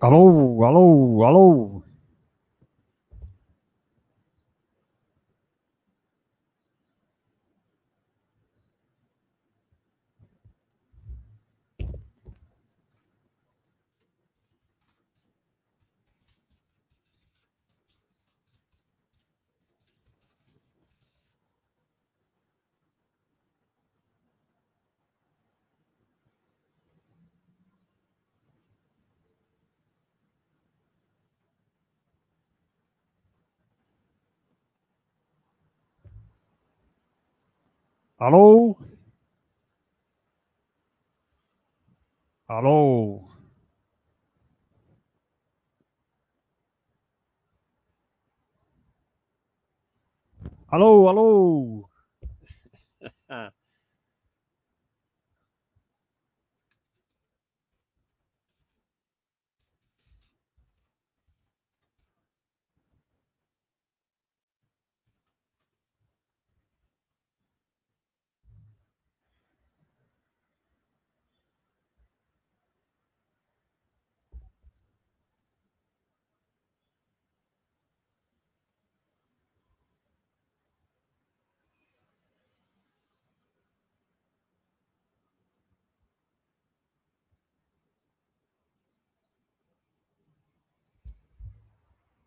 Alô, alô, alô. Alô? Alô? Alô, alô?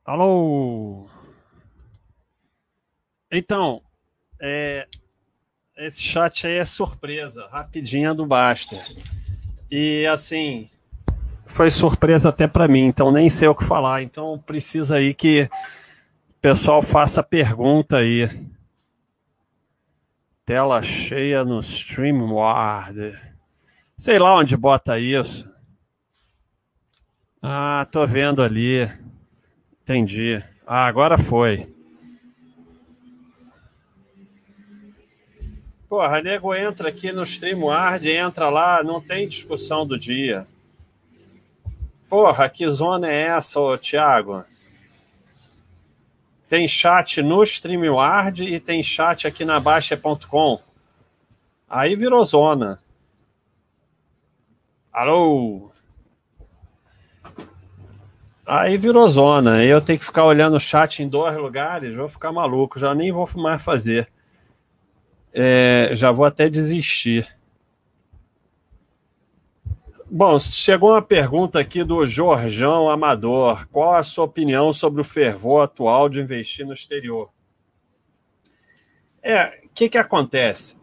Alô? Então, é, esse chat aí é surpresa, rapidinha do Basta. E assim, foi surpresa até para mim, então nem sei o que falar. Então precisa aí que o pessoal faça pergunta aí. Tela cheia no StreamYard. Sei lá onde bota isso. Ah, tô vendo ali. Entendi. Ah, agora foi. Porra, nego entra aqui no StreamYard, entra lá, não tem discussão do dia. Porra, que zona é essa, ô Thiago? Tem chat no StreamYard e tem chat aqui na Baixa.com. Aí virou zona. Alô? Aí virou zona. Eu tenho que ficar olhando o chat em dois lugares, vou ficar maluco, já nem vou mais fazer. É, já vou até desistir. Bom, chegou uma pergunta aqui do Jorjão Amador. Qual a sua opinião sobre o fervor atual de investir no exterior? É, o que, que acontece?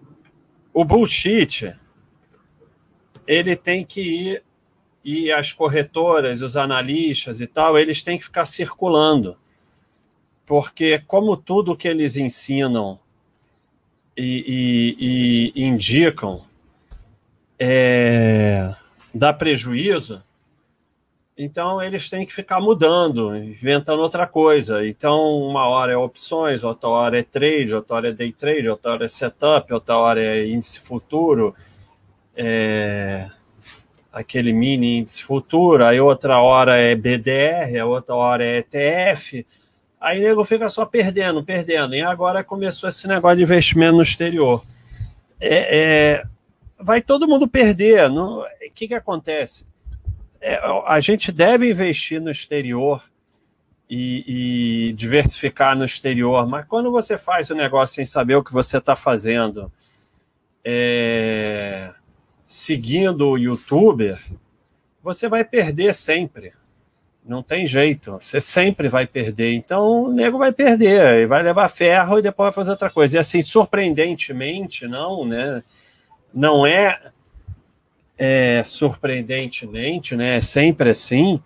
O bullshit, ele tem que ir e as corretoras, os analistas e tal, eles têm que ficar circulando. Porque, como tudo que eles ensinam e, e, e indicam é, dá prejuízo, então eles têm que ficar mudando, inventando outra coisa. Então, uma hora é opções, outra hora é trade, outra hora é day trade, outra hora é setup, outra hora é índice futuro. É aquele mini índice futuro, aí outra hora é BDR, a outra hora é ETF. Aí o nego fica só perdendo, perdendo. E agora começou esse negócio de investimento no exterior. É, é, vai todo mundo perder. O que, que acontece? É, a gente deve investir no exterior e, e, diversificar no exterior, mas quando você faz o negócio sem saber o que você está fazendo, é, seguindo o youtuber, você vai perder sempre. Não tem jeito. Você sempre vai perder. Então o nego vai perder, vai levar ferro e depois vai fazer outra coisa. E assim, surpreendentemente, não, né? Não é, é surpreendentemente, né? É sempre assim.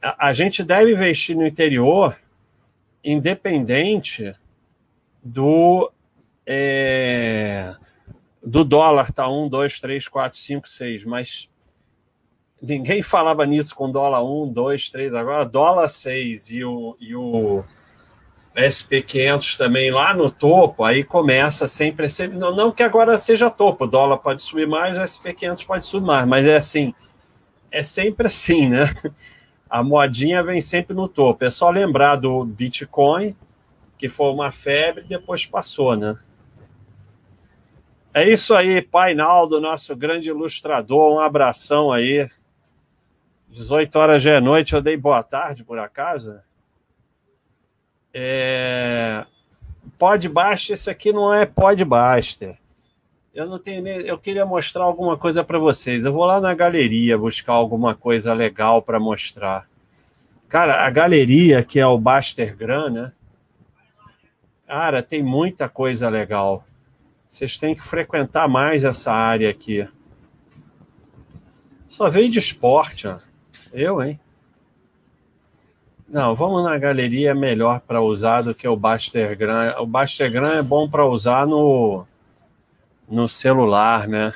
A, a gente deve investir no interior, independente do. É, do dólar tá 1, 2, 3, 4, 5, 6, mas ninguém falava nisso com dólar 1, 2, 3, agora dólar 6 e o, e o SP500 também lá no topo, aí começa sempre, sempre não, não que agora seja topo, o dólar pode subir mais, o SP500 pode subir mais, mas é assim, é sempre assim, né? A modinha vem sempre no topo. É só lembrar do Bitcoin, que foi uma febre e depois passou, né? É isso aí, Pai Naldo, nosso grande ilustrador. Um abração aí. 18 horas já é noite, eu dei boa tarde, por acaso. É... Podbuster, isso aqui não é Podbuster. Eu não tenho nem... Eu queria mostrar alguma coisa para vocês. Eu vou lá na galeria buscar alguma coisa legal para mostrar. Cara, a galeria, que é o Bastergram, né? Cara, tem muita coisa legal. Vocês têm que frequentar mais essa área aqui. Só veio de esporte, ó. Eu, hein? Não, vamos na galeria, é melhor para usar do que o Bastergram. O Bastergram é bom para usar no, no celular, né?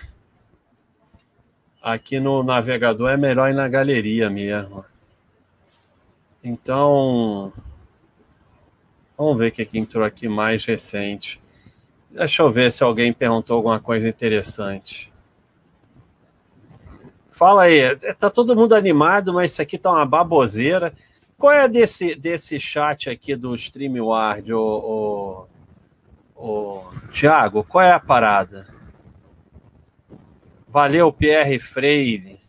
Aqui no navegador é melhor ir na galeria mesmo. Então, vamos ver o que entrou aqui mais recente. Deixa eu ver se alguém perguntou alguma coisa interessante. Fala aí, tá todo mundo animado, mas isso aqui tá uma baboseira. Qual é desse, desse chat aqui do StreamYard, o, o, o Tiago? Qual é a parada? Valeu, Pierre Freire.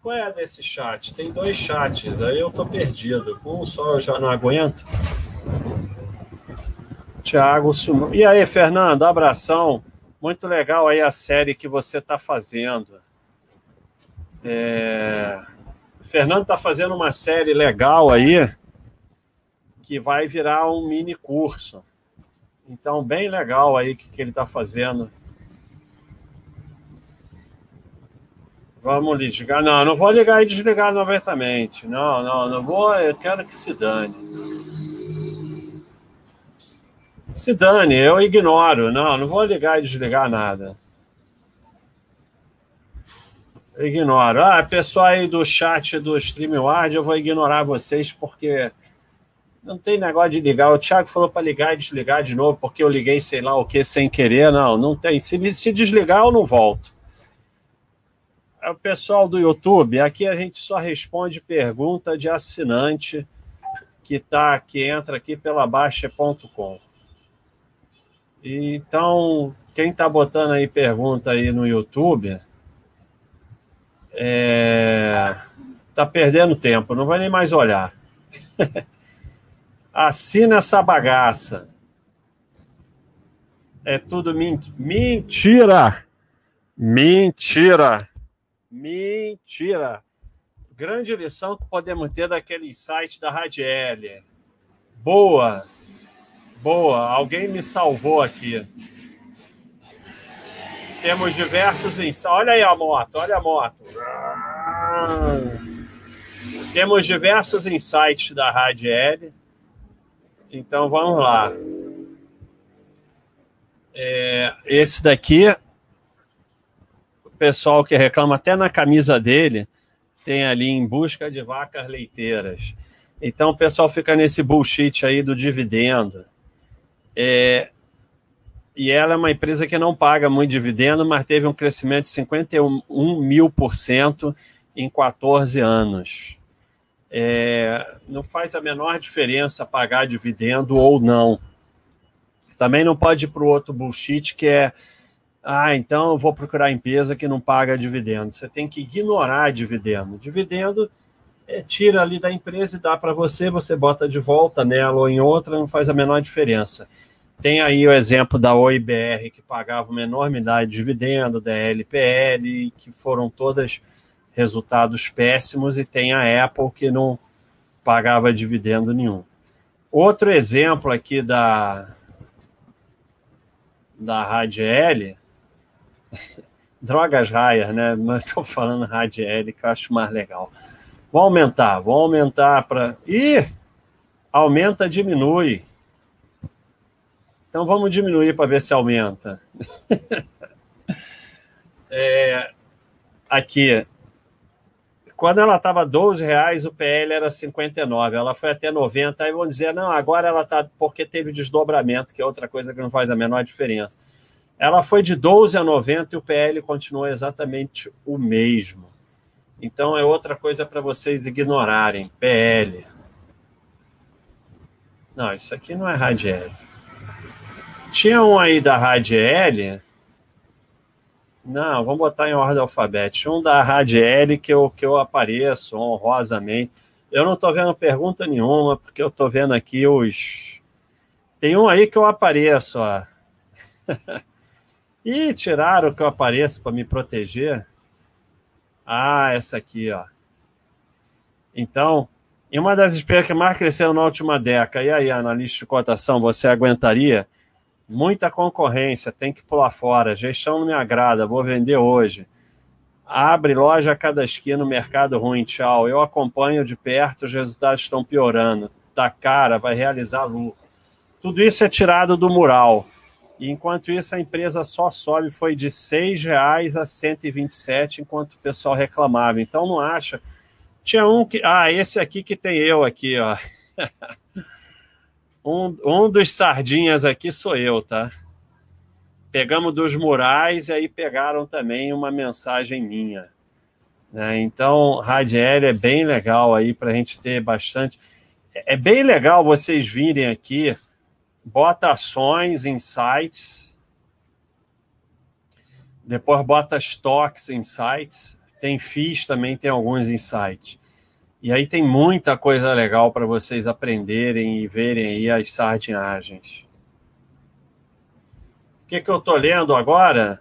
Qual é desse chat? Tem dois chats, aí eu tô perdido. Um só eu já não aguento. Tiago E aí, Fernando, abração. Muito legal aí a série que você está fazendo. É... Fernando está fazendo uma série legal aí que vai virar um mini curso. Então, bem legal aí que, que ele está fazendo. Vamos ligar. Não, não vou ligar e desligar novamente. Não, não, não vou. Eu quero que se dane. Se dane, eu ignoro. Não, não vou ligar e desligar nada. Ignoro. Ah, pessoal aí do chat do StreamYard, eu vou ignorar vocês porque não tem negócio de ligar. O Thiago falou para ligar e desligar de novo porque eu liguei sei lá o que sem querer. Não, não tem. Se, se desligar, eu não volto. É o pessoal do YouTube, aqui a gente só responde pergunta de assinante que tá, que entra aqui pela Baixa.com. Então, quem está botando aí pergunta aí no YouTube, é, tá perdendo tempo, não vai nem mais olhar. Assina essa bagaça. É tudo mentira. Mentira. Mentira. Grande lição que podemos ter daquele site da Radiel. Boa. Boa, alguém me salvou aqui. Temos diversos ensaios. Olha aí a moto, olha a moto. Temos diversos insights da Rádio L. Então vamos lá. É, esse daqui, o pessoal que reclama até na camisa dele, tem ali em busca de vacas leiteiras. Então o pessoal fica nesse bullshit aí do dividendo. É, e ela é uma empresa que não paga muito dividendo, mas teve um crescimento de 51 mil por cento em 14 anos. É, não faz a menor diferença pagar dividendo ou não. Também não pode ir para o outro bullshit que é ah, então eu vou procurar empresa que não paga dividendo. Você tem que ignorar dividendo. Dividendo é, tira ali da empresa e dá para você, você bota de volta nela ou em outra, não faz a menor diferença. Tem aí o exemplo da OIBR, que pagava uma enormidade de dividendo, da LPL, que foram todas resultados péssimos, e tem a Apple, que não pagava dividendo nenhum. Outro exemplo aqui da, da Radiel, drogas raias, né? Mas estou falando Radiel, que eu acho mais legal. Vou aumentar, vou aumentar para. Ih! Aumenta, diminui. Então vamos diminuir para ver se aumenta. é, aqui, quando ela estava 12 reais, o PL era 59, ela foi até 90, aí vão dizer, não, agora ela está, porque teve desdobramento, que é outra coisa que não faz a menor diferença. Ela foi de 12 a 90 e o PL continuou exatamente o mesmo. Então é outra coisa para vocês ignorarem, PL. Não, isso aqui não é Radiel. Tinha um aí da Radiel Não, vamos botar em ordem alfabética. Um da Radiel que eu, que eu apareço honrosamente. Eu não estou vendo pergunta nenhuma, porque eu estou vendo aqui os. Tem um aí que eu apareço, ó. Ih, tiraram que eu apareço para me proteger. Ah, essa aqui, ó. Então, em uma das empresas que mais cresceu na última década, e aí, analista de cotação, você aguentaria? Muita concorrência, tem que pular fora. Gestão não me agrada, vou vender hoje. Abre loja a cada esquina no mercado ruim, tchau. Eu acompanho de perto, os resultados estão piorando. Tá cara, vai realizar lucro. Tudo isso é tirado do mural. E enquanto isso, a empresa só sobe, foi de R$ reais a 127, enquanto o pessoal reclamava. Então não acha. Tinha um que. Ah, esse aqui que tem eu aqui, ó. Um, um dos sardinhas aqui sou eu, tá? Pegamos dos murais e aí pegaram também uma mensagem minha. Né? Então, Radiel é bem legal aí para a gente ter bastante. É, é bem legal vocês virem aqui, bota ações, insights, depois bota stocks, insights, tem FIIs também, tem alguns insights. E aí tem muita coisa legal para vocês aprenderem e verem aí as sardinhagens. O que, que eu estou lendo agora?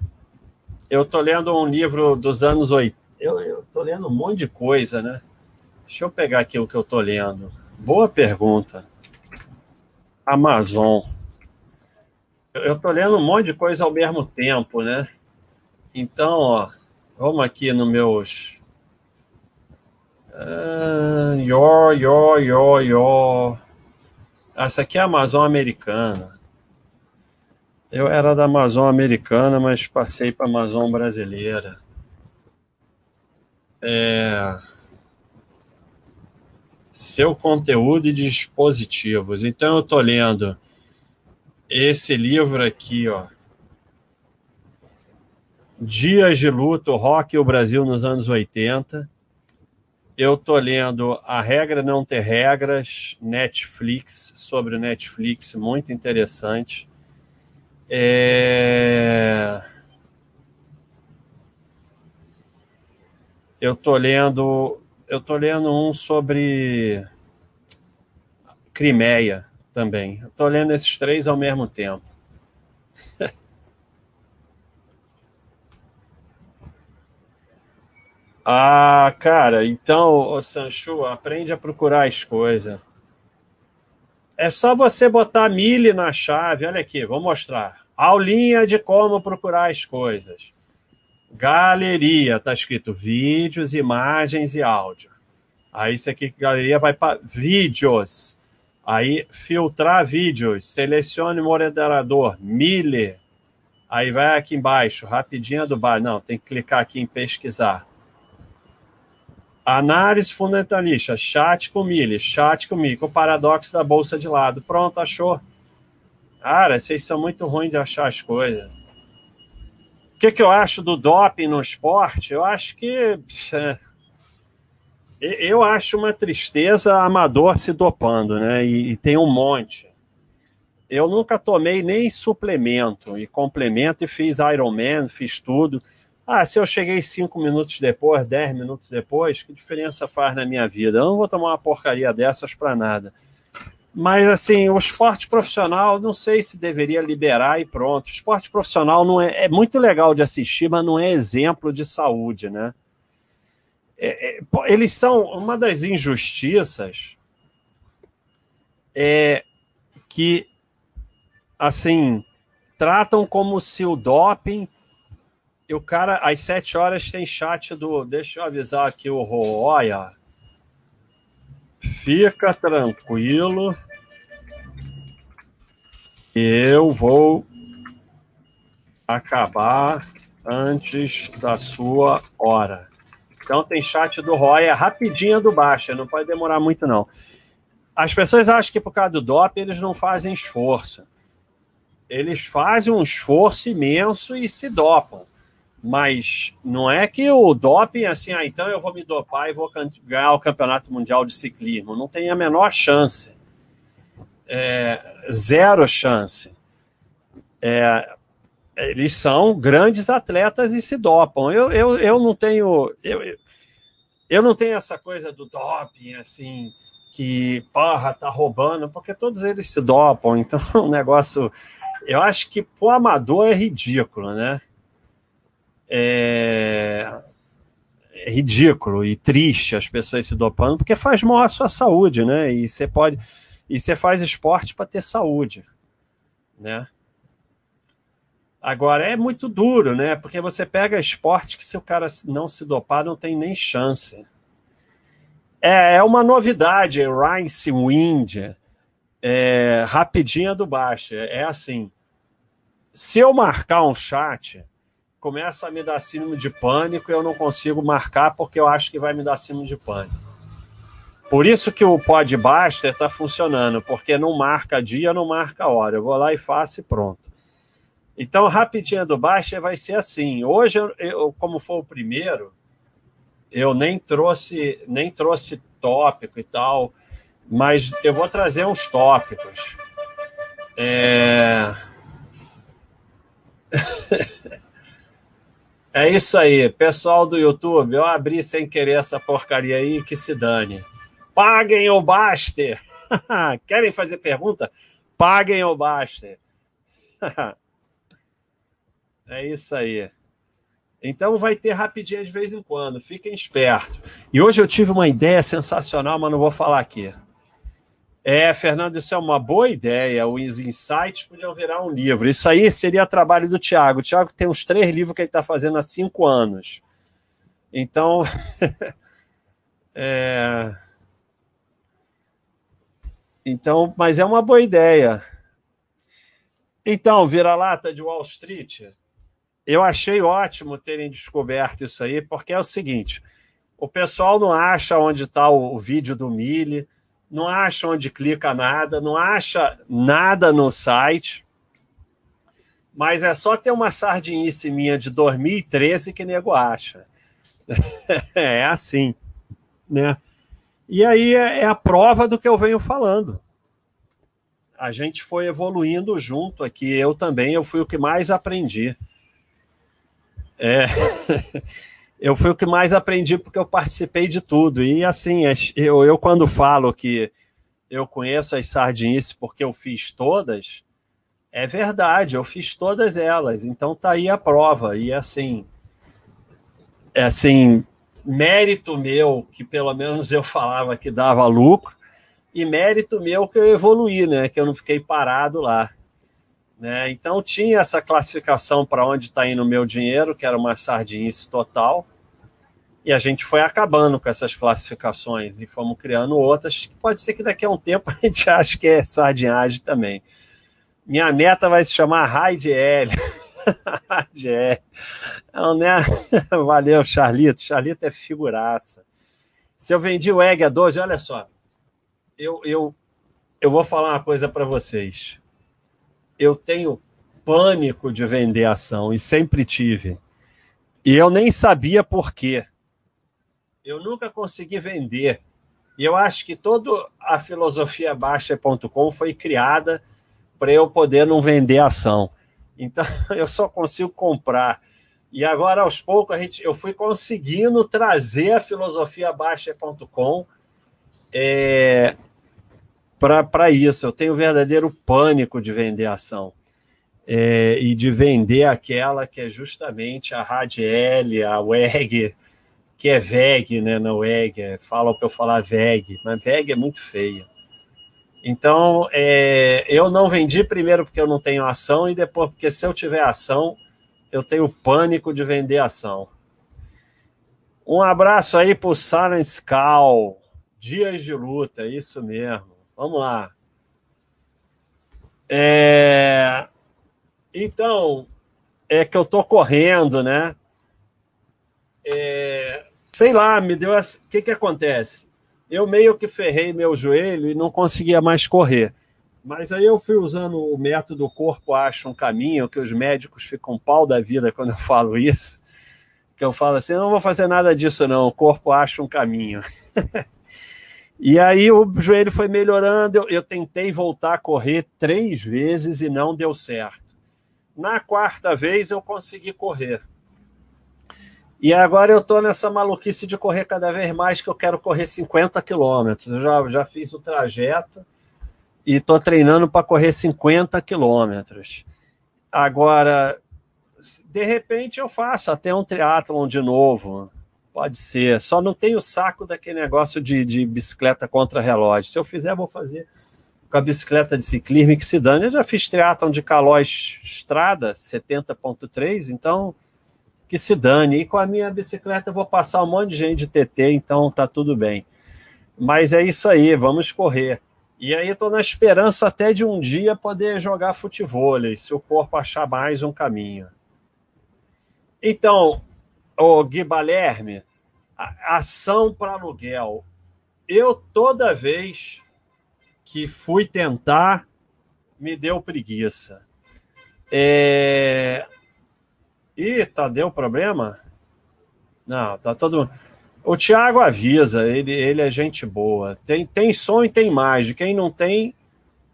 Eu estou lendo um livro dos anos 80. Eu estou lendo um monte de coisa, né? Deixa eu pegar aqui o que eu estou lendo. Boa pergunta. Amazon. Eu estou lendo um monte de coisa ao mesmo tempo, né? Então, ó, vamos aqui nos meus Uh, yo, yo, yo, yo. Essa aqui é a Amazon americana. Eu era da Amazon americana, mas passei para a Amazon brasileira. É... Seu conteúdo e dispositivos. Então eu estou lendo esse livro aqui, ó. Dias de luto, rock e o Brasil nos anos 80 eu tô lendo A Regra Não Ter Regras, Netflix, sobre o Netflix, muito interessante. É... Eu tô lendo, eu tô lendo um sobre Crimeia também. Eu tô lendo esses três ao mesmo tempo. Ah, cara, então, o Sanchu, aprende a procurar as coisas. É só você botar milho na chave. Olha aqui, vou mostrar. Aulinha de como procurar as coisas. Galeria, tá escrito vídeos, imagens e áudio. Aí isso aqui, galeria, vai para vídeos. Aí filtrar vídeos, selecione moderador, Mille. Aí vai aqui embaixo, rapidinho do bar. Não, tem que clicar aqui em pesquisar. Análise fundamentalista, chat com milho, chat com com o paradoxo da bolsa de lado. Pronto, achou. Cara, vocês são muito ruins de achar as coisas. O que, que eu acho do doping no esporte? Eu acho que. Eu acho uma tristeza amador se dopando, né? E, e tem um monte. Eu nunca tomei nem suplemento e complemento e fiz Ironman, fiz tudo. Ah, se eu cheguei cinco minutos depois, dez minutos depois, que diferença faz na minha vida? Eu não vou tomar uma porcaria dessas para nada. Mas, assim, o esporte profissional, não sei se deveria liberar e pronto. O esporte profissional não é, é muito legal de assistir, mas não é exemplo de saúde, né? É, é, eles são uma das injustiças é que, assim, tratam como se o doping e o cara, às sete horas, tem chat do. Deixa eu avisar aqui o Roya. Fica tranquilo. Eu vou acabar antes da sua hora. Então tem chat do Roya rapidinho do Baixa, não pode demorar muito não. As pessoas acham que por causa do DOP eles não fazem esforço. Eles fazem um esforço imenso e se dopam. Mas não é que o doping, assim, ah, então eu vou me dopar e vou ganhar o campeonato mundial de ciclismo. Não tem a menor chance. É, zero chance. É, eles são grandes atletas e se dopam. Eu, eu, eu não tenho. Eu, eu não tenho essa coisa do doping, assim, que, porra, tá roubando, porque todos eles se dopam. Então, o um negócio. Eu acho que pro amador é ridículo, né? É, é ridículo e triste as pessoas se dopando, porque faz mal à sua saúde, né? E você pode. E você faz esporte para ter saúde, né? Agora é muito duro, né? Porque você pega esporte que se o cara não se dopar, não tem nem chance. É, é uma novidade, Rice Wind, é, rapidinha do baixo. É assim: se eu marcar um chat, começa a me dar síndrome de pânico e eu não consigo marcar porque eu acho que vai me dar síndrome de pânico. Por isso que o Podbuster está funcionando, porque não marca dia, não marca hora. Eu vou lá e faço e pronto. Então, rapidinho do Baixa vai ser assim. Hoje, eu, eu, como foi o primeiro, eu nem trouxe, nem trouxe tópico e tal, mas eu vou trazer uns tópicos. É... é isso aí, pessoal do YouTube. Eu abri sem querer essa porcaria aí, que se dane. Paguem o Baster! Querem fazer pergunta? Paguem o Baster! É isso aí. Então vai ter rapidinho de vez em quando, fiquem espertos. E hoje eu tive uma ideia sensacional, mas não vou falar aqui. É, Fernando, isso é uma boa ideia. Os insights podiam virar um livro. Isso aí seria trabalho do Tiago. O Tiago tem uns três livros que ele está fazendo há cinco anos. Então. é... Então, mas é uma boa ideia. Então, vira-lata de Wall Street eu achei ótimo terem descoberto isso aí, porque é o seguinte: o pessoal não acha onde está o, o, vídeo do Mille, não acha onde clica nada, não acha nada no site, mas é só ter uma sardinice minha de 2013 que nego acha. é assim, né? E aí é, é a prova do que eu venho falando. A gente foi evoluindo junto aqui, eu também, eu fui o que mais aprendi. É, eu fui o que mais aprendi porque eu participei de tudo. E assim, eu, eu quando falo que eu conheço as sardinices porque eu fiz todas, é verdade, eu fiz todas elas. Então tá aí a prova. E assim, é assim, mérito meu, que pelo menos eu falava que dava lucro, e mérito meu que eu evoluí, né? Que eu não fiquei parado lá. Né? Então tinha essa classificação para onde está indo o meu dinheiro, que era uma sardinice total, e a gente foi acabando com essas classificações e fomos criando outras, que pode ser que daqui a um tempo a gente ache que é sardinhagem também. Minha meta vai se chamar Raid L. Não, né? Valeu, Charlito. Charlito é figuraça. Se eu vendi o Egg a 12, olha só. Eu, eu, eu vou falar uma coisa para vocês eu tenho pânico de vender ação e sempre tive. E eu nem sabia por quê. Eu nunca consegui vender. E eu acho que toda a filosofia baixa.com foi criada para eu poder não vender ação. Então eu só consigo comprar. E agora, aos poucos, a gente, eu fui conseguindo trazer a filosofia baixa.com é, para isso. Eu tenho verdadeiro pânico de vender ação. É, e de vender aquela que é justamente a Radiel, a WEG, que é VEG, né? Não WEG, é, falam para eu falar VEG, mas VEG é muito feia. Então, é, eu não vendi primeiro porque eu não tenho ação e depois porque se eu tiver ação, eu tenho pânico de vender ação. Um abraço aí para o Silence Cal. Dias de luta, isso mesmo. Vamos lá. É... Então, é que eu tô correndo, né? É... Sei lá, me deu. O que, que acontece? Eu meio que ferrei meu joelho e não conseguia mais correr. Mas aí eu fui usando o método corpo acha um caminho, que os médicos ficam pau da vida quando eu falo isso. Que eu falo assim, não vou fazer nada disso não, o corpo acha um caminho. E aí o joelho foi melhorando, eu, eu, tentei voltar a correr três vezes e não deu certo. Na quarta vez eu consegui correr. E agora eu estou nessa maluquice de correr cada vez mais, que eu quero correr 50 quilômetros. Eu já, já fiz o trajeto e estou treinando para correr 50 quilômetros. Agora, de repente eu faço até um triatlon de novo. Pode ser. Só não tenho saco daquele negócio de, de bicicleta contra relógio. Se eu fizer, vou fazer com a bicicleta de ciclismo que se dane. Eu já fiz triatlon de Calóis Estrada, 70.3, então que se dane. E com a minha bicicleta eu vou passar um monte de gente de TT, então tá tudo bem. Mas é isso aí, vamos correr. E aí estou na esperança até de um dia poder jogar futebol, se o corpo achar mais um caminho. Então, o Gui Balerme, ação para aluguel. Eu toda vez que fui tentar, me deu preguiça. É... Ih, tá, deu problema? Não, tá todo. O Thiago avisa, ele, ele é gente boa. Tem, tem som e tem imagem. Quem não tem,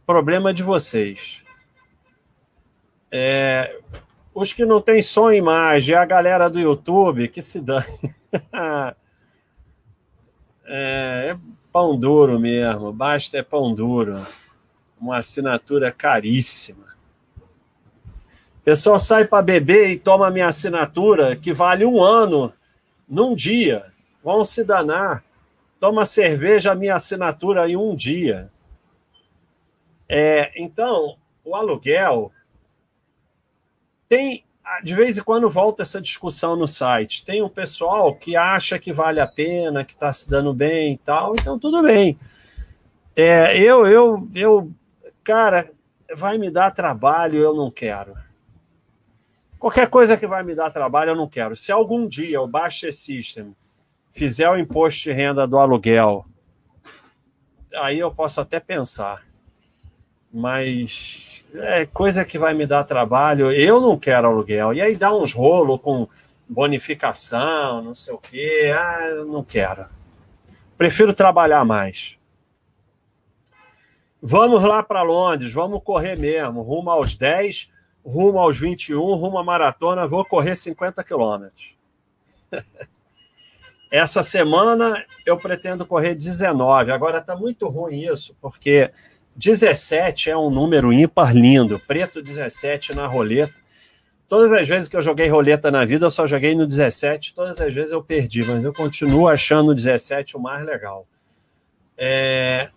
problema de vocês. É, os que não tem som e imagem, a galera do YouTube, que se dane. é, é pão duro mesmo, basta é pão duro. Uma assinatura caríssima. Pessoal sai para beber e toma minha assinatura, que vale um ano, num dia. Vão se danar. Toma cerveja, minha assinatura em um dia. É, então, o aluguel tem de vez em quando volta essa discussão no site. Tem um pessoal que acha que vale a pena, que está se dando bem e tal, então tudo bem. É, eu, eu, eu, cara, vai me dar trabalho, eu não quero. Qualquer coisa que vai me dar trabalho, eu não quero. Se algum dia o Baixa System fizer o imposto de renda do aluguel, aí eu posso até pensar. Mas é coisa que vai me dar trabalho, eu não quero aluguel. E aí dá uns rolos com bonificação, não sei o quê. Ah, eu não quero. Prefiro trabalhar mais. Vamos lá para Londres, vamos correr mesmo, rumo aos 10 rumo aos 21, rumo à maratona, vou correr 50 quilômetros. Essa semana eu pretendo correr 19. Agora está muito ruim isso, porque 17 é um número ímpar lindo. Preto 17 na roleta. Todas as vezes que eu joguei roleta na vida, eu só joguei no 17. Todas as vezes eu perdi, mas eu continuo achando o 17 o mais legal. É,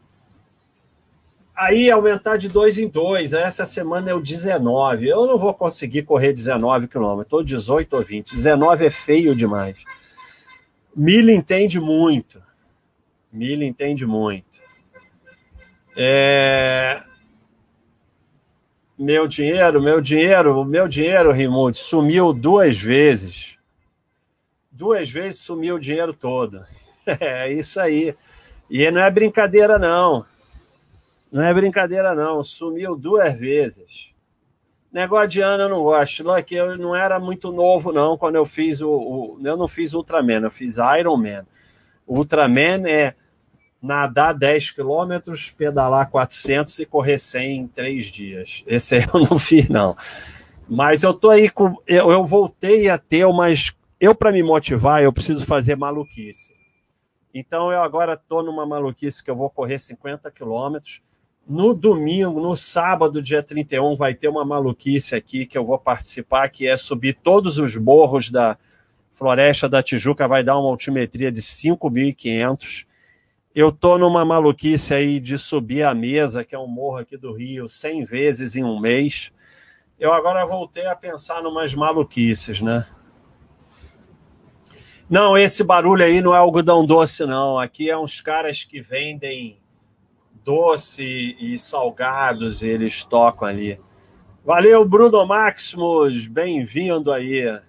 aí aumentar de dois em dois. Essa semana é o 19. Eu não vou conseguir correr 19 quilômetros, ou 18 ou 20. 19 é feio demais. Milho entende muito. Milho entende muito. É... Meu dinheiro, meu dinheiro, meu dinheiro, Rimundo, sumiu duas vezes. Duas vezes sumiu o dinheiro todo. É isso aí. E não é brincadeira, não. Não é brincadeira, não. Sumiu duas vezes. Negócio de ano eu não gosto. Look, eu não era muito novo, não, quando eu fiz o, o. Eu não fiz Ultraman, eu fiz Ironman. Ultraman é nadar 10 quilômetros, pedalar 400 e correr 100 em três dias. Esse aí eu não fiz, não. Mas eu tô aí com. Eu, eu voltei a ter umas. Eu, para me motivar, eu preciso fazer maluquice. Então eu agora estou numa maluquice que eu vou correr 50 quilômetros no domingo, no sábado, dia 31, vai ter uma maluquice aqui que eu vou participar, que é subir todos os morros da Floresta da Tijuca, vai dar uma altimetria de 5.500. Eu tô numa maluquice aí de subir a mesa, que é um morro aqui do Rio, 100 vezes em um mês. Eu agora voltei a pensar numas maluquices, né? Não, esse barulho aí não é algodão doce, não. Aqui é uns caras que vendem doce e salgados eles tocam ali. Valeu, Bruno Maximus, bem-vindo aí.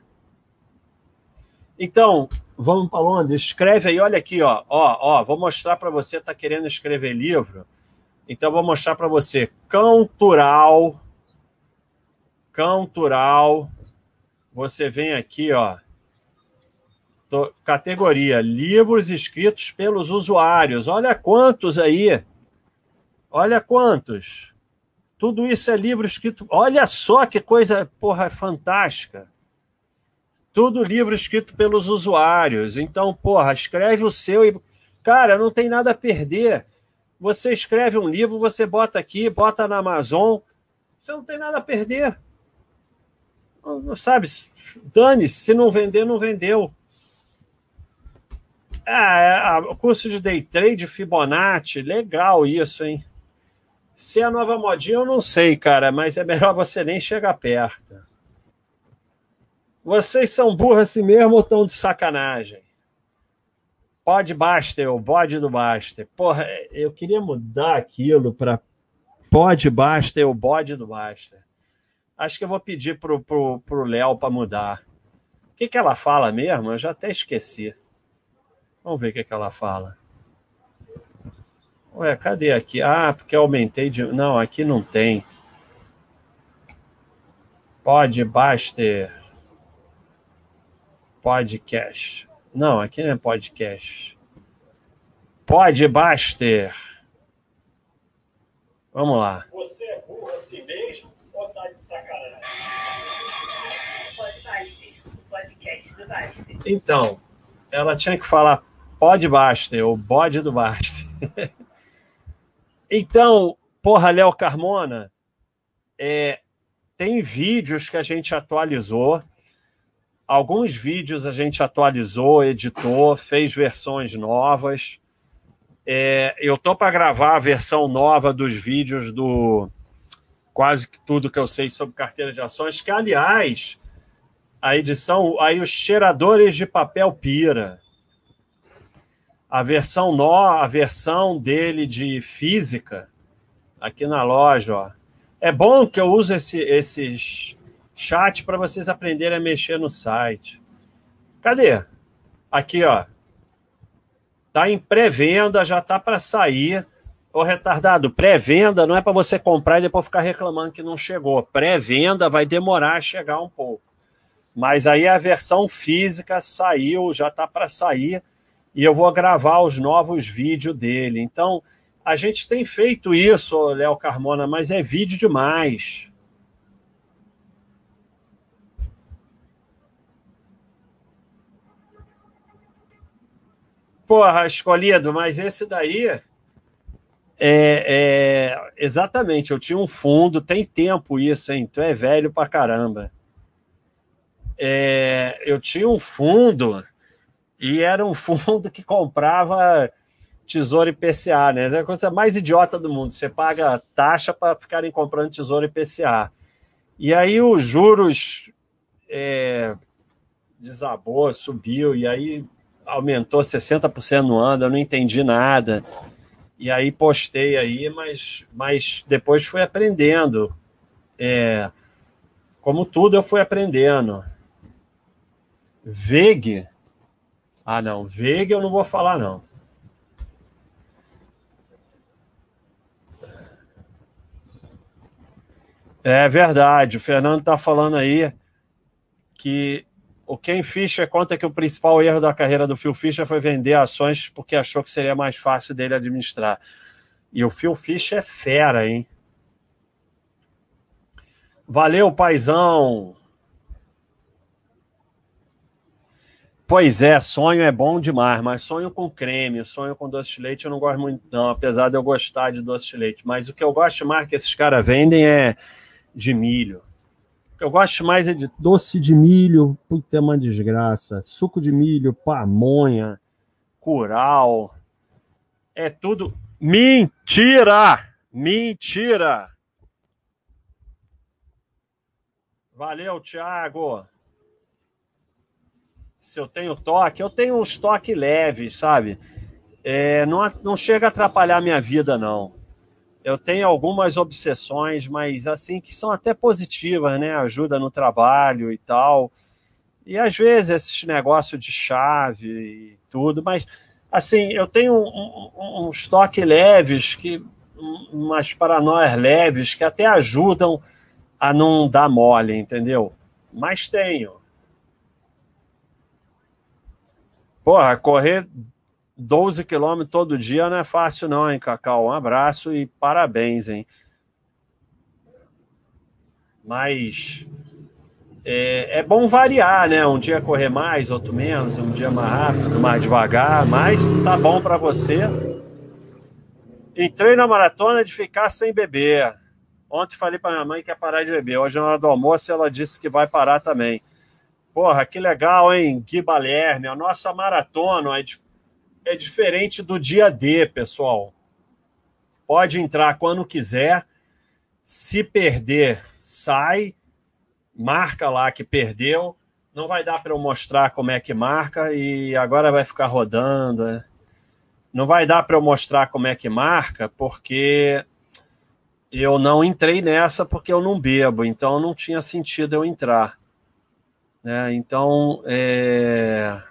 Então, vamos para Londres. Escreve aí, olha aqui, ó, ó, ó. Vou mostrar para você, tá querendo escrever livro? Então vou mostrar para você. Cantural, Cantural. Você vem aqui, ó. Categoria livros escritos pelos usuários. Olha quantos aí. Olha quantos. Tudo isso é livro escrito. Olha só que coisa, porra, fantástica. Tudo livro escrito pelos usuários. Então, porra, escreve o seu e. Cara, não tem nada a perder. Você escreve um livro, você bota aqui, bota na Amazon. Você não tem nada a perder. Não, sabe? Dane-se. Se não vender, não vendeu. Ah, o curso de day trade Fibonacci, legal isso, hein? Se é a nova modinha, eu não sei, cara, mas é melhor você nem chegar perto. Vocês são burros assim mesmo ou estão de sacanagem? Pode Baster, o bode do Baster. Porra, eu queria mudar aquilo para Pode Baster, o bode do Baster. Acho que eu vou pedir pro, pro, pro Léo para mudar. O que, que ela fala mesmo? Eu já até esqueci. Vamos ver o que, que ela fala. Ué, cadê aqui? Ah, porque aumentei de. Não, aqui não tem. Pode Baster. Podcast. Não, aqui não é podcast. Pode Baster. Vamos lá. Você é burro assim mesmo ou tá de sacanagem? Pode Baster. O podcast do Baster. Então, ela tinha que falar Pode Baster, o bode do Baster. Então, porra, Léo Carmona, é, tem vídeos que a gente atualizou. Alguns vídeos a gente atualizou, editou, fez versões novas. É, eu tô para gravar a versão nova dos vídeos do quase que tudo que eu sei sobre carteira de ações, que aliás, a edição, aí os cheiradores de papel pira a versão nó, a versão dele de física aqui na loja, ó. É bom que eu use esse, esses chat para vocês aprenderem a mexer no site. Cadê? Aqui, ó. Tá em pré-venda, já tá para sair. Ô retardado, pré-venda não é para você comprar e depois ficar reclamando que não chegou. Pré-venda vai demorar a chegar um pouco. Mas aí a versão física saiu, já tá para sair e eu vou gravar os novos vídeos dele. Então, a gente tem feito isso, Léo Carmona, mas é vídeo demais. Porra, escolhido, mas esse daí. É, é, exatamente, eu tinha um fundo, tem tempo isso, hein? Tu é velho pra caramba. É, eu tinha um fundo e era um fundo que comprava tesouro IPCA, né? É a coisa mais idiota do mundo. Você paga taxa para ficarem comprando tesouro IPCA. E aí os juros é, desabou, subiu, e aí aumentou 60% no ano, eu não entendi nada. E aí postei aí, mas, mas depois fui aprendendo. É, como tudo, eu fui aprendendo. VEG ah, não. Veiga eu não vou falar, não. É verdade. O Fernando está falando aí que o Ken Fischer conta que o principal erro da carreira do Phil Fischer foi vender ações porque achou que seria mais fácil dele administrar. E o Phil Fischer é fera, hein? Valeu, paizão. Pois é, sonho é bom demais, mas sonho com creme, sonho com doce de leite eu não gosto muito, não, apesar de eu gostar de doce de leite. Mas o que eu gosto mais que esses caras vendem é de milho. Eu gosto mais é de doce de milho, puta, é uma desgraça. Suco de milho, pamonha, curau. É tudo mentira! Mentira! Valeu, Thiago! se eu tenho toque, eu tenho uns toques leves, sabe? É, não, não chega a atrapalhar a minha vida, não. Eu tenho algumas obsessões, mas assim, que são até positivas, né? Ajuda no trabalho e tal. E às vezes esses negócios de chave e tudo, mas assim, eu tenho um, um, uns toques leves, que, umas paranoias leves, que até ajudam a não dar mole, entendeu? Mas tenho. Porra, correr 12 quilômetros todo dia não é fácil, não, hein, Cacau? Um abraço e parabéns, hein? Mas é, é, bom variar, né? Um dia correr mais, outro menos, um dia mais rápido, mais devagar, mas tá bom para você. Entrei na maratona de ficar sem beber. Ontem falei para minha mãe que ia parar de beber. Hoje, na hora do almoço, ela disse que vai parar também. Porra, que legal, hein, Gui Balerme? A nossa maratona é, é diferente do dia D, pessoal. Pode entrar quando quiser. Se perder, sai, marca lá que perdeu. Não vai dar para eu mostrar como é que marca e agora vai ficar rodando. Né? Não vai dar para eu mostrar como é que marca porque eu não entrei nessa porque eu não bebo, então não tinha sentido eu entrar. Né? Então, é...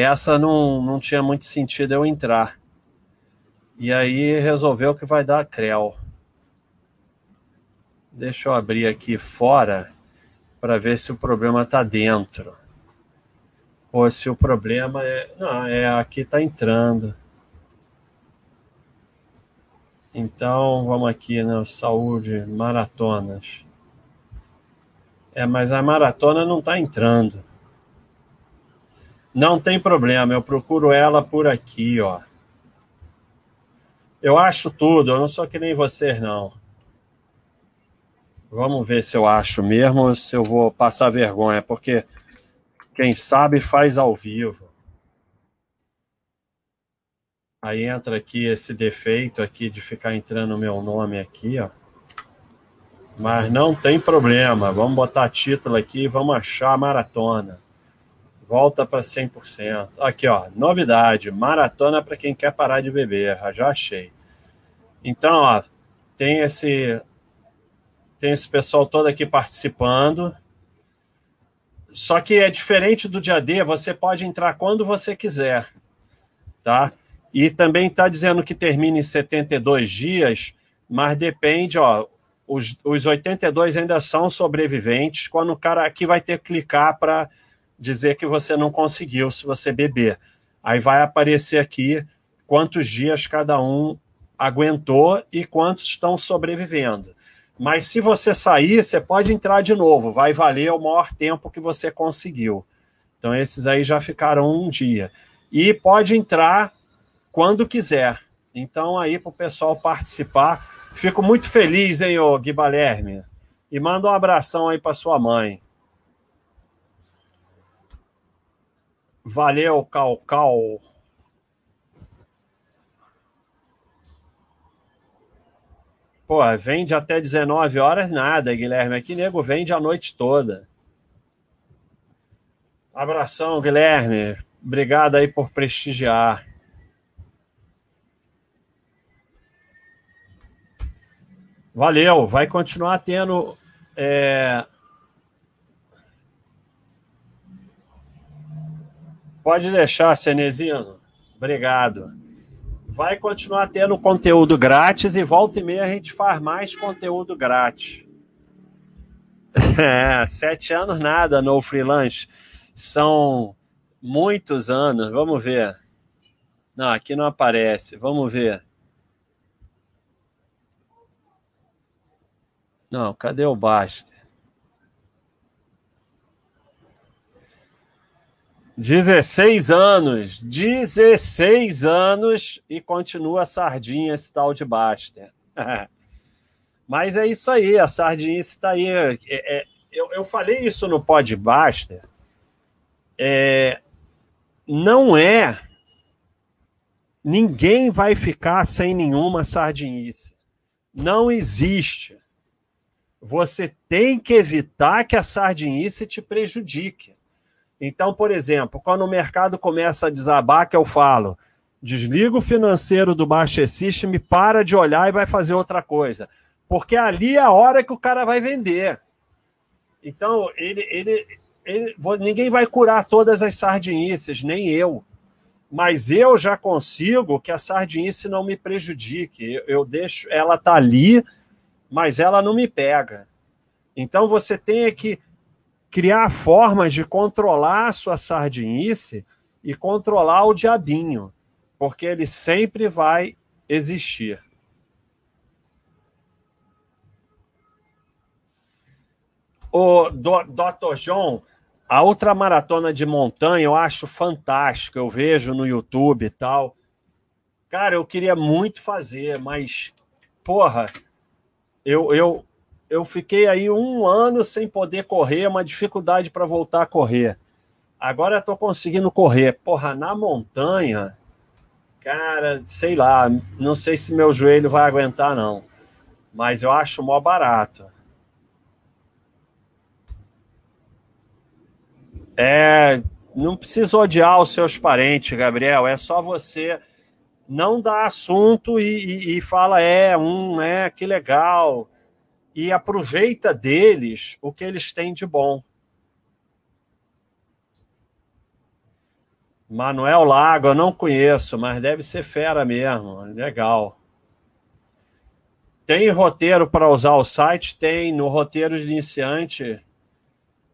essa não, não tinha muito sentido eu entrar. E aí resolveu que vai dar creu. Deixa eu abrir aqui fora para ver se o problema está dentro. Ou se o problema é. Não, é aqui está entrando. Então vamos aqui na né? saúde, maratonas. É, mas a maratona não está entrando. Não tem problema, eu procuro ela por aqui, ó. Eu acho tudo, eu não sou que nem vocês, não. Vamos ver se eu acho mesmo ou se eu vou passar vergonha, porque quem sabe faz ao vivo. Aí entra aqui esse defeito aqui de ficar entrando o meu nome aqui, ó. Mas não tem problema. Vamos botar título aqui e vamos achar a maratona. Volta para 100%. Aqui, ó, novidade, maratona para quem quer parar de beber. Já achei. Então, ó, tem esse tem esse pessoal todo aqui participando. Só que é diferente do dia D, você pode entrar quando você quiser, tá? E também está dizendo que termina em 72 dias, mas depende, ó, os, os 82 ainda são sobreviventes, quando o cara aqui vai ter que clicar para dizer que você não conseguiu se você beber. Aí vai aparecer aqui quantos dias cada um aguentou e quantos estão sobrevivendo. Mas se você sair, você pode entrar de novo, vai valer o maior tempo que você conseguiu. Então, esses aí já ficaram um dia. E pode entrar quando quiser. Então, aí para o pessoal participar. Fico muito feliz, hein, ô Gui Balerme. E manda um abração aí para sua mãe. Valeu, Calcal. Pô, vende até 19 horas, nada, Guilherme. Aqui, nego, vende a noite toda. Abração, Guilherme. Obrigado aí por prestigiar. Valeu, vai continuar tendo. É... Pode deixar, Cenezino. Obrigado vai continuar tendo conteúdo grátis e volta e meia a gente faz mais conteúdo grátis. É, sete anos nada no freelance. São muitos anos. Vamos ver. Não, aqui não aparece. Vamos ver. Não, cadê o Baster? 16 anos, 16 anos e continua sardinha esse tal de Baster. Mas é isso aí, a sardinha está aí. É, é, eu, eu falei isso no Pod Baster. É, não é. Ninguém vai ficar sem nenhuma sardinice. Não existe. Você tem que evitar que a sardinice te prejudique. Então, por exemplo, quando o mercado começa a desabar, que eu falo, desliga o financeiro do Master System, para de olhar e vai fazer outra coisa. Porque ali é a hora que o cara vai vender. Então, ele, ele, ele, ninguém vai curar todas as sardinices, nem eu. Mas eu já consigo que a sardinice não me prejudique. Eu, eu deixo, ela tá ali, mas ela não me pega. Então você tem que criar formas de controlar a sua sardinice e controlar o diabinho, porque ele sempre vai existir. o Dr. John, a ultramaratona de montanha eu acho fantástico, eu vejo no YouTube e tal. Cara, eu queria muito fazer, mas, porra, eu, eu, eu fiquei aí um ano sem poder correr, uma dificuldade para voltar a correr. Agora estou conseguindo correr. Porra, na montanha, cara, sei lá, não sei se meu joelho vai aguentar, não. Mas eu acho mó barato. É, não precisa odiar os seus parentes, Gabriel. É só você não dar assunto e, e, e fala, é, um, é, que legal. E aproveita deles o que eles têm de bom. Manuel Lago, eu não conheço, mas deve ser fera mesmo. Legal. Tem roteiro para usar o site? Tem. No roteiro de iniciante,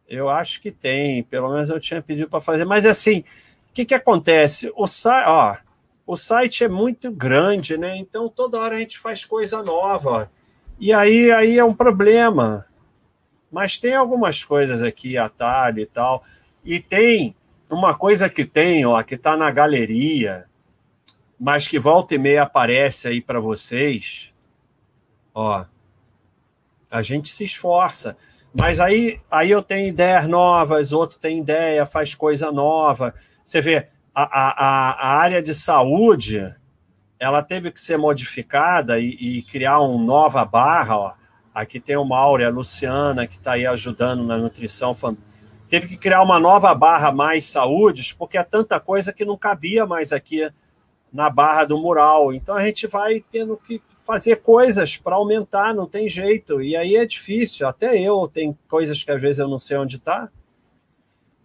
eu acho que tem. Pelo menos eu tinha pedido para fazer. Mas assim, o que, que acontece? O, ó, o site é muito grande, né? Então toda hora a gente faz coisa nova. E aí, aí é um problema. Mas tem algumas coisas aqui, atalho e tal. E tem uma coisa que tem, ó, que está na galeria, mas que volta e meia aparece aí para vocês, ó. A gente se esforça. Mas aí, aí eu tenho ideias novas, outro tem ideia, faz coisa nova. Você vê, a, a, a área de saúde, ela teve que ser modificada e, e criar uma nova barra. Ó. Aqui tem uma Áurea Luciana, que está aí ajudando na nutrição teve que criar uma nova barra mais saúdes, porque é tanta coisa que não cabia mais aqui na barra do mural. Então a gente vai tendo que fazer coisas para aumentar, não tem jeito. E aí é difícil, até eu tem coisas que às vezes eu não sei onde está.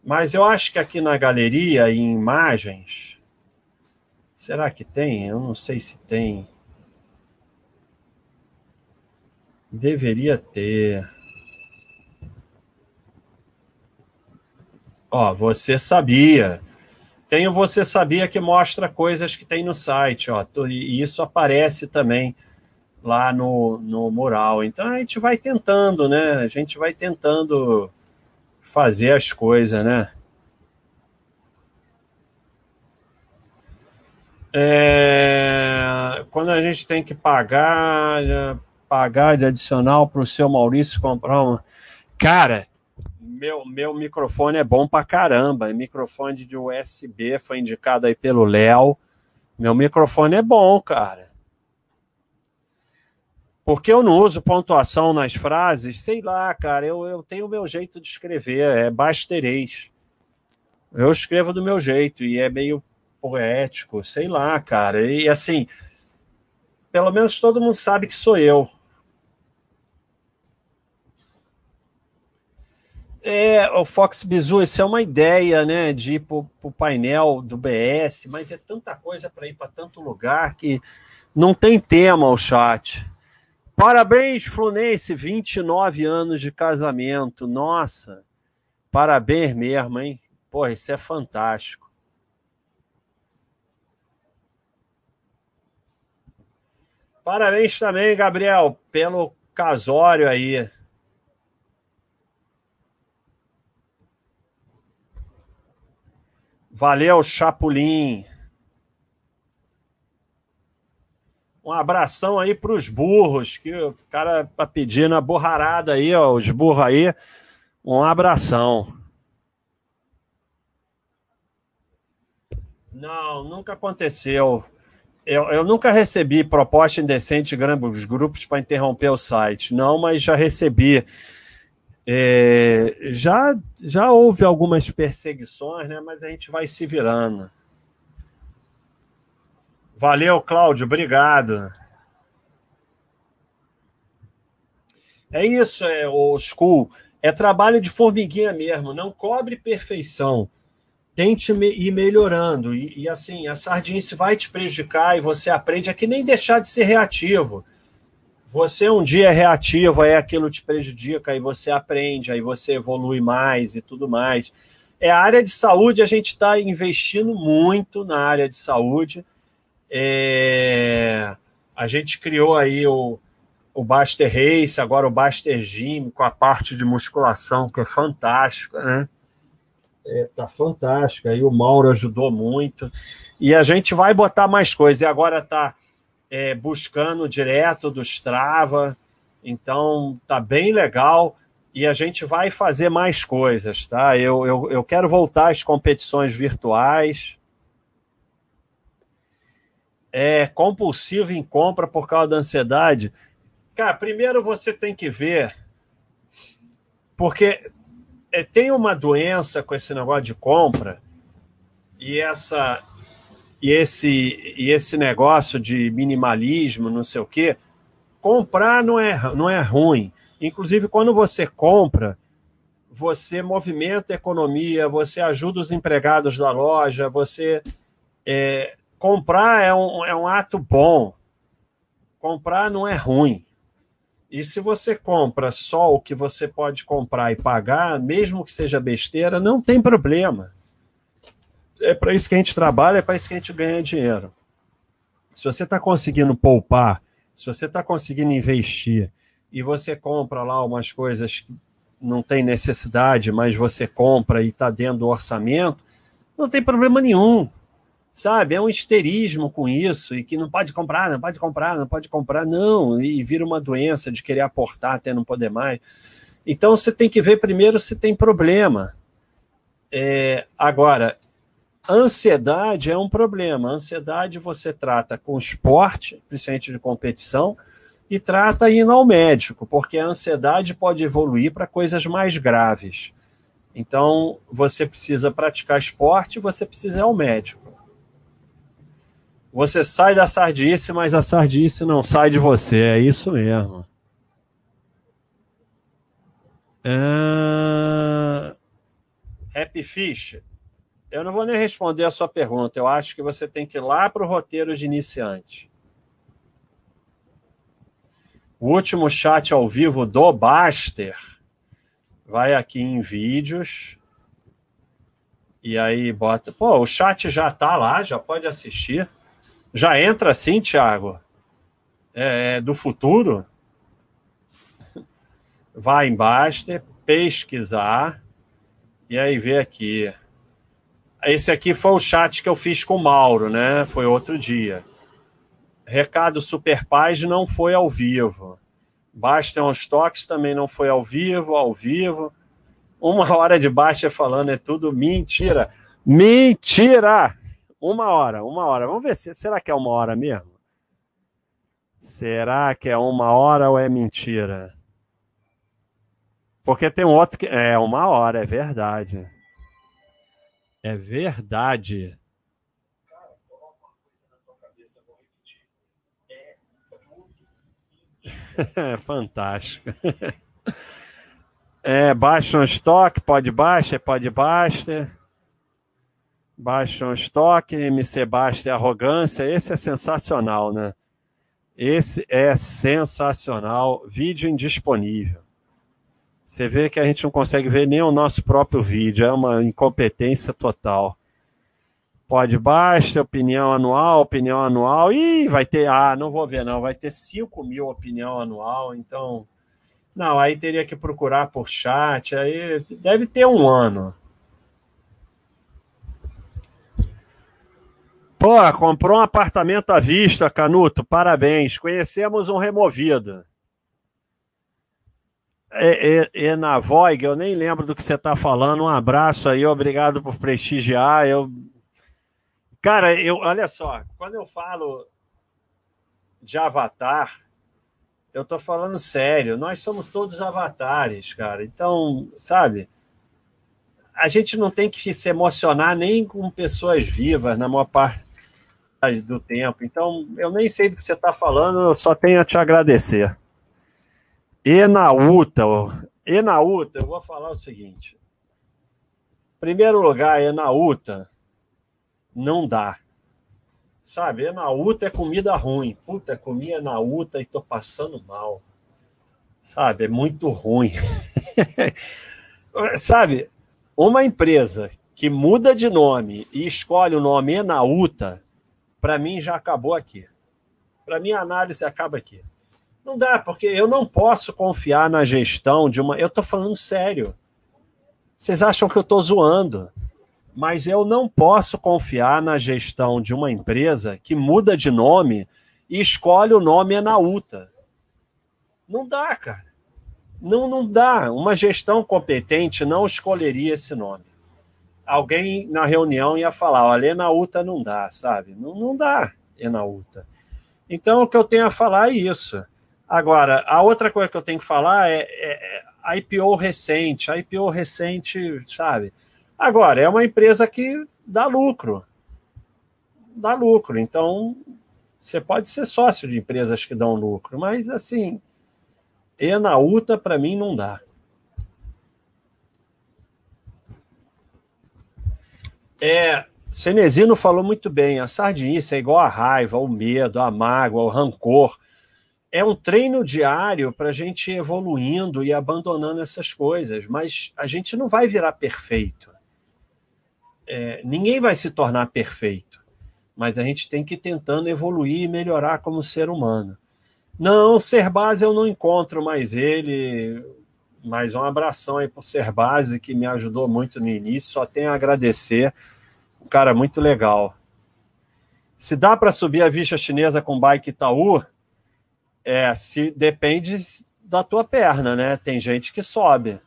Mas eu acho que aqui na galeria, em imagens, será que tem? Eu não sei se tem. Deveria ter. Ó, você sabia. Tem o Você Sabia que mostra coisas que tem no site, ó. E isso aparece também lá no, no mural. Então a gente vai tentando, né? A gente vai tentando fazer as coisas, né? É, quando a gente tem que pagar, pagar de adicional para o seu Maurício comprar uma. Cara, meu, meu microfone é bom pra caramba. Microfone de USB foi indicado aí pelo Léo. Meu microfone é bom, cara. Porque eu não uso pontuação nas frases? Sei lá, cara. Eu, eu tenho o meu jeito de escrever. É basterês. Eu escrevo do meu jeito e é meio poético. Sei lá, cara. E assim, pelo menos todo mundo sabe que sou eu. É, o Fox Bizu, isso é uma ideia, né, de ir para o painel do BS, mas é tanta coisa para ir para tanto lugar que não tem tema o chat. Parabéns, Fluminense, 29 anos de casamento. Nossa, parabéns mesmo, hein? Pô, isso é fantástico. Parabéns também, Gabriel, pelo casório aí. Valeu, Chapulim. Um abração aí para os burros, que o cara tá pedindo a burrarada aí, ó, os burros aí. Um abração. Não, nunca aconteceu. Eu, eu nunca recebi proposta indecente de grandes grupos para interromper o site. Não, mas já recebi é, já, já houve algumas perseguições, né, mas a gente vai se virando. Valeu, Cláudio, obrigado. É isso, é o school. É trabalho de formiguinha mesmo, não cobre perfeição. Tente ir melhorando. E, e assim, a sardinice vai te prejudicar e você aprende a que nem deixar de ser reativo. Você um dia é reativo, aí aquilo te prejudica, aí você aprende, aí você evolui mais e tudo mais. É a área de saúde, a gente está investindo muito na área de saúde. É, a gente criou aí o, o Baster Race, agora o Baster Gym, com a parte de musculação, que é fantástica, né? É, tá fantástica. Aí o Mauro ajudou muito. E a gente vai botar mais coisas. E agora tá é, buscando direto do Strava. Então tá bem legal. E a gente vai fazer mais coisas, tá? Eu, eu, eu quero voltar às competições virtuais. É compulsivo em compra por causa da ansiedade. Cara, primeiro você tem que ver, porque é, tem uma doença com esse negócio de compra e essa e esse e esse negócio de minimalismo, não sei o quê. Comprar não é não é ruim. Inclusive quando você compra, você movimenta a economia, você ajuda os empregados da loja, você é, comprar é um, é um ato bom. Comprar não é ruim. E se você compra só o que você pode comprar e pagar, mesmo que seja besteira, não tem problema. É para isso que a gente trabalha, é para isso que a gente ganha dinheiro. Se você está conseguindo poupar, se você está conseguindo investir e você compra lá umas coisas que não tem necessidade, mas você compra e está dentro do orçamento, não tem problema nenhum sabe? É um histerismo com isso e que não pode comprar, não pode comprar, não pode comprar, não, e vira uma doença de querer aportar até não poder mais. Então você tem que ver primeiro se tem problema. É, agora, ansiedade é um problema. Ansiedade você trata com esporte, principalmente de competição, e trata indo ao médico, porque a ansiedade pode evoluir para coisas mais graves. Então, você precisa praticar esporte, você precisa ir ao médico. Você sai da sardice, mas a sardice não sai de você. É isso mesmo. É... Happy Fish, eu não vou nem responder a sua pergunta. Eu acho que você tem que ir lá para o roteiro de iniciante. O último chat ao vivo do Baster vai aqui em vídeos. E aí bota. Pô, o chat já tá lá, já pode assistir. Já entra assim, Thiago? É, é, do futuro? Vai em Baster, pesquisar, e aí vê aqui. Esse aqui foi o chat que eu fiz com o Mauro, né? Foi outro dia. Recado Super Paz não foi ao vivo. Bastion Stocks também não foi ao vivo, ao vivo. Uma hora de baixa falando é tudo mentira. Mentira! Uma hora, uma hora. Vamos ver se será que é uma hora mesmo? Será que é uma hora ou é mentira? Porque tem um outro que é uma hora, é verdade. É verdade. É fantástico. É, baixa um estoque, pode baixa, pode baixa. Baixa um estoque, MC Basta e arrogância. Esse é sensacional, né? Esse é sensacional. Vídeo indisponível. Você vê que a gente não consegue ver nem o nosso próprio vídeo. É uma incompetência total. Pode basta, opinião anual, opinião anual. Ih, vai ter. Ah, não vou ver, não. Vai ter 5 mil opinião anual. Então. Não, aí teria que procurar por chat. Aí deve ter um ano. Pô, comprou um apartamento à vista, Canuto. Parabéns. Conhecemos um removido. E, e, e na Voig, eu nem lembro do que você está falando. Um abraço aí, obrigado por prestigiar. Eu, cara, eu, olha só, quando eu falo de avatar, eu tô falando sério. Nós somos todos avatares, cara. Então, sabe? A gente não tem que se emocionar nem com pessoas vivas, na maior parte do tempo. Então, eu nem sei do que você está falando, eu só tenho a te agradecer. Enauta, Enauta, eu vou falar o seguinte. Em primeiro lugar, Enauta não dá. Sabe, Enauta é comida ruim. Puta, comi Enauta e tô passando mal. Sabe, é muito ruim. Sabe, uma empresa que muda de nome e escolhe o nome Enauta para mim já acabou aqui. Para mim a análise acaba aqui. Não dá, porque eu não posso confiar na gestão de uma. Eu estou falando sério. Vocês acham que eu estou zoando? Mas eu não posso confiar na gestão de uma empresa que muda de nome e escolhe o nome Enauta. Não dá, cara. Não, não dá. Uma gestão competente não escolheria esse nome. Alguém na reunião ia falar: olha, Enauta não dá, sabe? Não, não dá, Enauta. Então, o que eu tenho a falar é isso. Agora, a outra coisa que eu tenho que falar é, é, é IPO recente. A IPO recente, sabe? Agora, é uma empresa que dá lucro. Dá lucro. Então, você pode ser sócio de empresas que dão lucro, mas assim, Enauta para mim não dá. É, Cenezino falou muito bem, a sardinice é igual a raiva, o medo, a mágoa, o rancor é um treino diário para a gente evoluindo e abandonando essas coisas, mas a gente não vai virar perfeito. É, ninguém vai se tornar perfeito, mas a gente tem que ir tentando evoluir e melhorar como ser humano. Não, ser base eu não encontro mais ele, mas um abração aí por ser base que me ajudou muito no início, só tenho a agradecer. Um cara muito legal. Se dá para subir a ficha chinesa com bike Itaú, é, se depende da tua perna, né? Tem gente que sobe.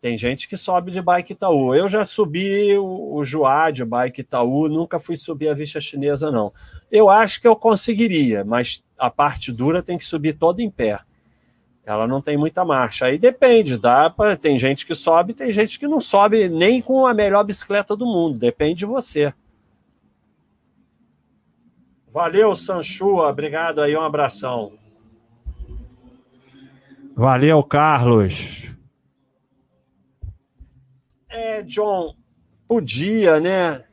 Tem gente que sobe de bike Itaú. Eu já subi o, o Juá de bike Itaú, nunca fui subir a vista chinesa, não. Eu acho que eu conseguiria, mas a parte dura tem que subir toda em pé. Ela não tem muita marcha. Aí depende, dá pra, tem gente que sobe, tem gente que não sobe nem com a melhor bicicleta do mundo. Depende de você. Valeu, Sanchua. Obrigado aí, um abração. Valeu, Carlos. É, John, podia, né?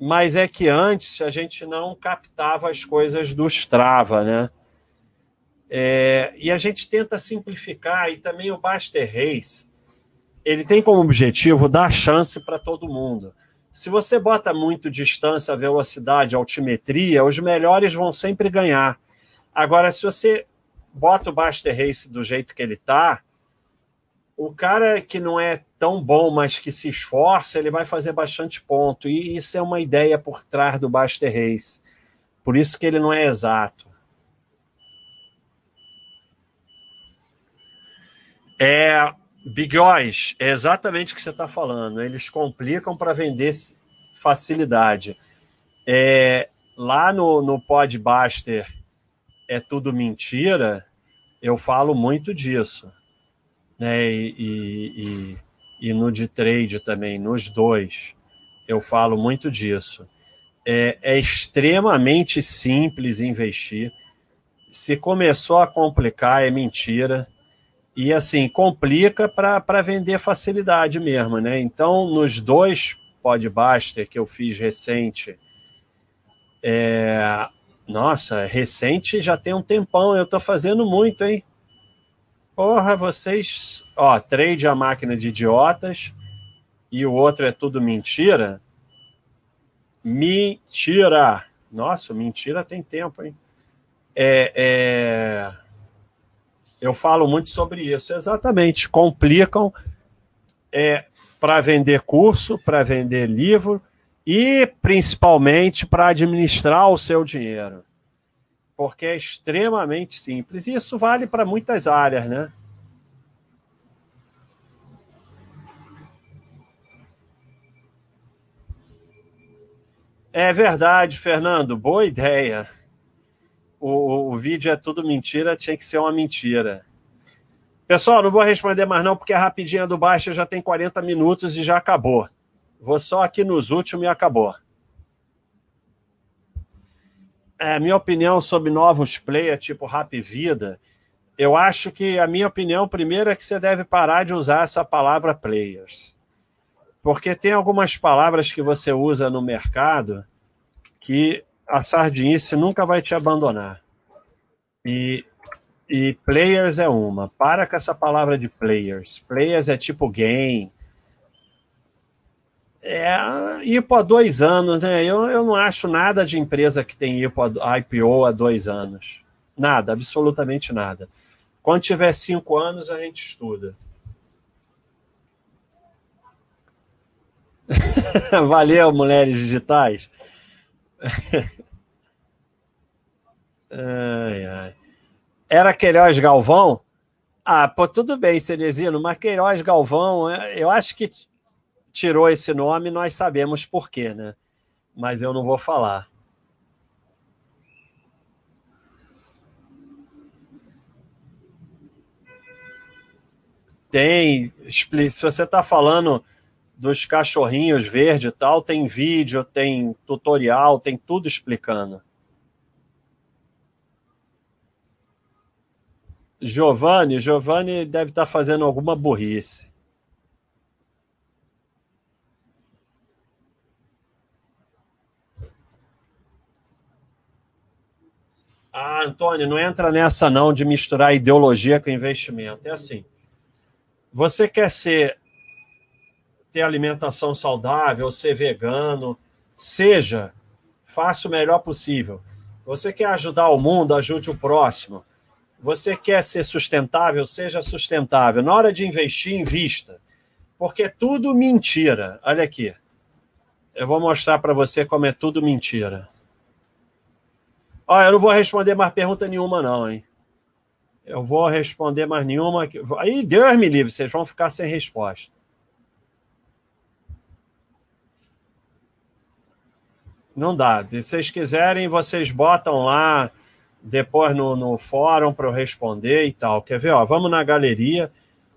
Mas é que antes a gente não captava as coisas do Strava, né? É, e a gente tenta simplificar, e também o Baster Race, ele tem como objetivo dar chance para todo mundo. Se você bota muito distância, velocidade, altimetria, os melhores vão sempre ganhar. Agora, se você bota o Baster Race do jeito que ele está, o cara que não é tão bom, mas que se esforça, ele vai fazer bastante ponto. E isso é uma ideia por trás do Baster Race. Por isso que ele não é exato. É, Bigóis, é exatamente o que você está falando. Eles complicam para vender facilidade. É, lá no, no Podbuster é tudo mentira, eu falo muito disso. Né? E, e, e, e no de trade também, nos dois, eu falo muito disso. É, é extremamente simples investir. Se começou a complicar, é mentira e assim, complica para vender facilidade mesmo, né? Então, nos dois podbuster que eu fiz recente, é... nossa, recente já tem um tempão, eu tô fazendo muito, hein? Porra, vocês, ó, trade a máquina de idiotas e o outro é tudo mentira. Mentira! Nossa, mentira tem tempo, hein? É, é eu falo muito sobre isso. Exatamente. Complicam é, para vender curso, para vender livro e principalmente para administrar o seu dinheiro. Porque é extremamente simples. E isso vale para muitas áreas, né? É verdade, Fernando. Boa ideia o, o vídeo é tudo mentira, tinha que ser uma mentira. Pessoal, não vou responder mais não, porque a rapidinha do baixo já tem 40 minutos e já acabou. Vou só aqui nos últimos e acabou. É, minha opinião sobre novos players tipo Rap Vida, eu acho que a minha opinião primeiro é que você deve parar de usar essa palavra players. Porque tem algumas palavras que você usa no mercado que a sardinice nunca vai te abandonar. E, e players é uma. Para com essa palavra de players. Players é tipo game. É, IPO há dois anos, né? Eu, eu não acho nada de empresa que tem IPO, IPO há dois anos. Nada, absolutamente nada. Quando tiver cinco anos, a gente estuda. Valeu, mulheres digitais. Ai, ai. Era Queiroz Galvão? Ah, pô, tudo bem, Cenezino, mas Queiroz Galvão, é, eu acho que tirou esse nome, nós sabemos por quê, né? Mas eu não vou falar. Tem, se você está falando dos cachorrinhos verde e tal, tem vídeo, tem tutorial, tem tudo explicando. Giovanni, Giovanni deve estar tá fazendo alguma burrice. Ah, Antônio, não entra nessa não de misturar ideologia com investimento. É assim. Você quer ser ter alimentação saudável, ser vegano, seja, faça o melhor possível. Você quer ajudar o mundo, ajude o próximo. Você quer ser sustentável, seja sustentável. Na hora de investir, invista. Porque é tudo mentira. Olha aqui. Eu vou mostrar para você como é tudo mentira. Olha, eu não vou responder mais pergunta nenhuma, não, hein? Eu vou responder mais nenhuma. Aí, Deus me livre, vocês vão ficar sem resposta. Não dá. Se vocês quiserem, vocês botam lá depois no, no fórum para eu responder e tal. Quer ver? Ó, vamos na galeria,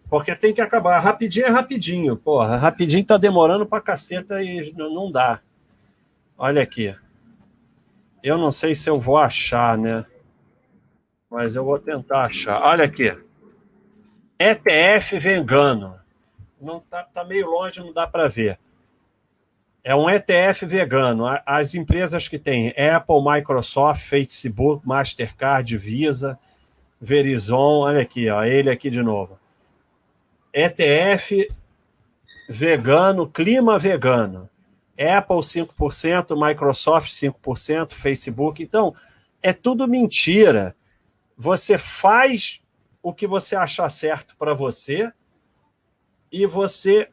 porque tem que acabar. Rapidinho é rapidinho. Porra, rapidinho tá demorando pra caceta e não dá. Olha aqui. Eu não sei se eu vou achar, né? Mas eu vou tentar achar. Olha aqui. ETF vegano. Não tá, tá meio longe, não dá para ver. É um ETF vegano. As empresas que têm Apple, Microsoft, Facebook, Mastercard, Visa, Verizon, olha aqui, ó, ele aqui de novo. ETF vegano, clima vegano. Apple 5%, Microsoft 5%, Facebook. Então, é tudo mentira. Você faz o que você achar certo para você e você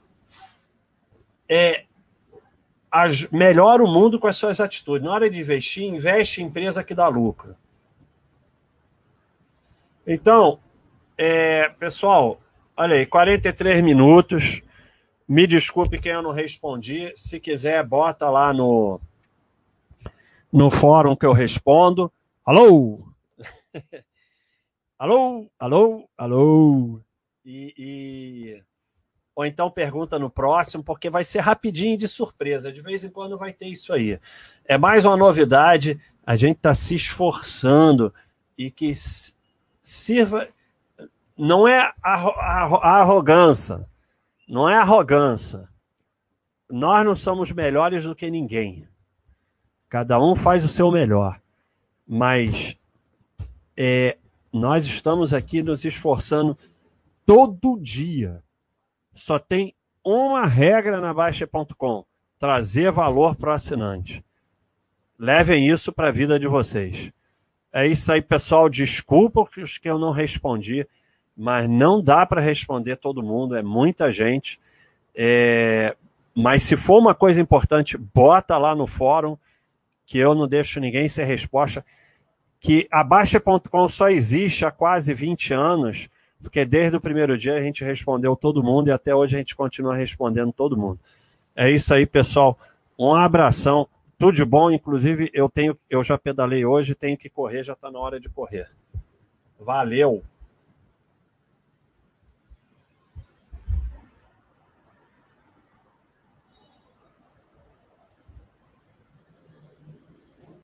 é, melhora o mundo com as suas atitudes. Na hora de investir, investe em empresa que dá lucro. Então, é, pessoal, olha aí, 43 minutos. Me desculpe quem eu não respondi. Se quiser, bota lá no, no fórum que eu respondo. Alô? alô? Alô? Alô? E, e, Ou então pergunta no próximo, porque vai ser rapidinho de surpresa. De vez em quando vai ter isso aí. É mais uma novidade. A gente está se esforçando e que sirva. Não é a, arrogância não é arrogância. Nós não somos melhores do que ninguém. Cada um faz o seu melhor. Mas é, nós estamos aqui nos esforçando todo dia. Só tem uma regra na Baixa.com: trazer valor para o assinante. Levem isso para a vida de vocês. É isso aí, pessoal. Desculpa os que eu não respondi mas não dá para responder todo mundo, é muita gente. É, mas se for uma coisa importante, bota lá no fórum, que eu não deixo ninguém sem resposta. Que a Baixa.com só existe há quase 20 anos, porque desde o primeiro dia a gente respondeu todo mundo e até hoje a gente continua respondendo todo mundo. É isso aí, pessoal. Um abração, tudo de bom. Inclusive, eu tenho, eu já pedalei hoje, tenho que correr, já está na hora de correr. Valeu!